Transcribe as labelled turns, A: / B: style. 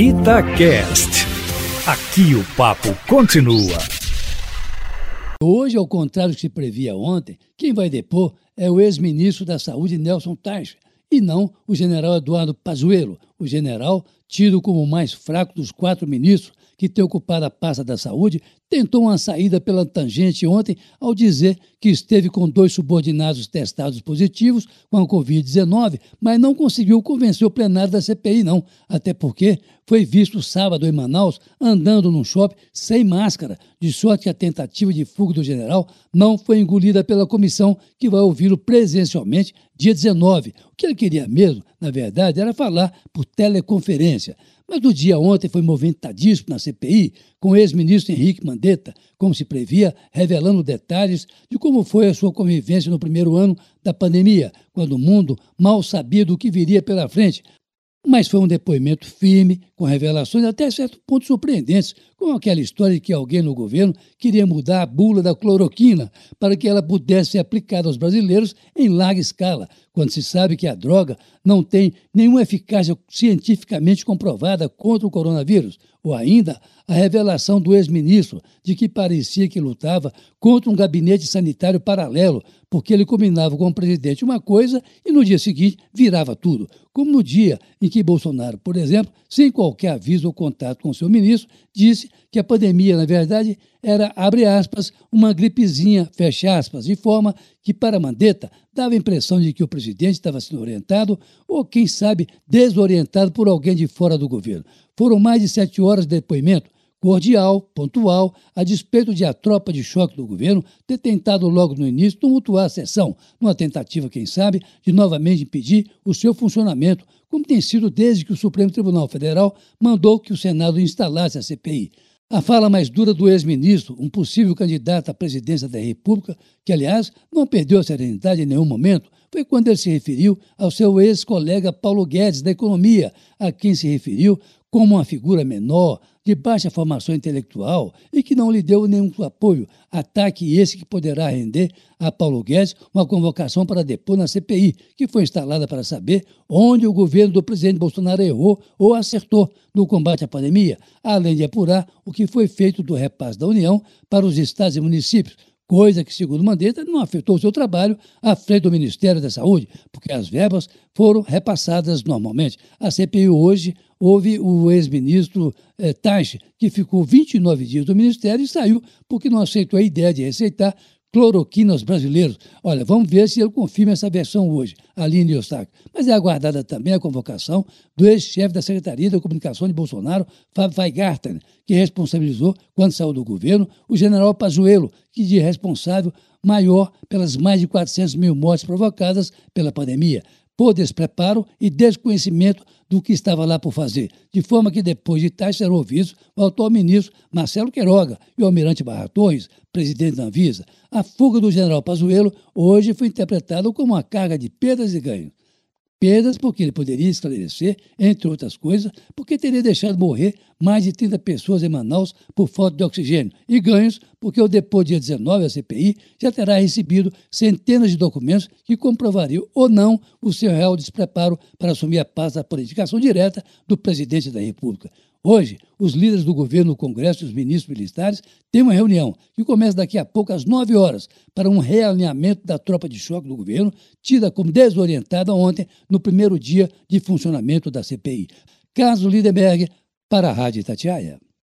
A: Itacast. Aqui o papo continua.
B: Hoje, ao contrário do que se previa ontem, quem vai depor é o ex-ministro da Saúde, Nelson Taixa, e não o general Eduardo Pazuello, o general tido como o mais fraco dos quatro ministros que tem ocupado a pasta da saúde, tentou uma saída pela tangente ontem ao dizer que esteve com dois subordinados testados positivos com a Covid-19, mas não conseguiu convencer o plenário da CPI, não. Até porque foi visto sábado em Manaus andando num shopping sem máscara, de sorte que a tentativa de fuga do general não foi engolida pela comissão que vai ouvi-lo presencialmente dia 19. O que ele queria mesmo, na verdade, era falar por teleconferência. Mas o dia ontem foi movimentadíssimo na CPI, com o ex-ministro Henrique Mandetta, como se previa, revelando detalhes de como foi a sua convivência no primeiro ano da pandemia, quando o mundo mal sabia do que viria pela frente, mas foi um depoimento firme, com revelações até certo ponto surpreendentes, como aquela história de que alguém no governo queria mudar a bula da cloroquina para que ela pudesse ser aplicada aos brasileiros em larga escala, quando se sabe que a droga não tem nenhuma eficácia cientificamente comprovada contra o coronavírus, ou ainda a revelação do ex-ministro de que parecia que lutava contra um gabinete sanitário paralelo, porque ele combinava com o presidente uma coisa e no dia seguinte virava tudo, como no dia em que Bolsonaro, por exemplo, sem qualquer aviso ou contato com seu ministro, disse que a pandemia, na verdade, era, abre aspas, uma gripezinha, fecha aspas, de forma que, para Mandetta, dava a impressão de que o presidente estava sendo orientado ou, quem sabe, desorientado por alguém de fora do governo. Foram mais de sete horas de depoimento, cordial, pontual, a despeito de a tropa de choque do governo ter tentado logo no início tumultuar a sessão, numa tentativa, quem sabe, de novamente impedir o seu funcionamento, como tem sido desde que o Supremo Tribunal Federal mandou que o Senado instalasse a CPI. A fala mais dura do ex-ministro, um possível candidato à presidência da República, que, aliás, não perdeu a serenidade em nenhum momento, foi quando ele se referiu ao seu ex-colega Paulo Guedes da Economia, a quem se referiu como uma figura menor, de baixa formação intelectual e que não lhe deu nenhum apoio. Ataque esse que poderá render a Paulo Guedes uma convocação para depor na CPI, que foi instalada para saber onde o governo do presidente Bolsonaro errou ou acertou no combate à pandemia, além de apurar o que foi feito do repasse da União para os estados e municípios, coisa que, segundo Mandetta, não afetou o seu trabalho à frente do Ministério da Saúde, porque as verbas foram repassadas normalmente. A CPI hoje houve o ex-ministro eh, Taixe, que ficou 29 dias do Ministério e saiu porque não aceitou a ideia de receitar cloroquina aos brasileiros. Olha, vamos ver se ele confirma essa versão hoje, Aline Eustáquio. Mas é aguardada também a convocação do ex-chefe da Secretaria da Comunicação de Bolsonaro, Fábio Weigarten, que responsabilizou, quando saiu do governo, o general Pazuello, que de responsável maior pelas mais de 400 mil mortes provocadas pela pandemia por despreparo e desconhecimento do que estava lá por fazer, de forma que depois de tais serão ouvidos o atual ministro Marcelo Queiroga e o almirante Barra Torres, presidente da Anvisa. A fuga do general Pazuello hoje foi interpretada como uma carga de perdas e ganhos. Perdas porque ele poderia esclarecer, entre outras coisas, porque teria deixado morrer mais de 30 pessoas em Manaus por falta de oxigênio. E ganhos porque o depois dia 19, a CPI já terá recebido centenas de documentos que comprovariam ou não o seu real despreparo para assumir a paz da politicação direta do presidente da República. Hoje, os líderes do governo, o Congresso e os ministros militares têm uma reunião que começa daqui a pouco às 9 horas para um realinhamento da tropa de choque do governo, tida como desorientada ontem no primeiro dia de funcionamento da CPI. Carlos Lindenberg, para a Rádio Itatiaia.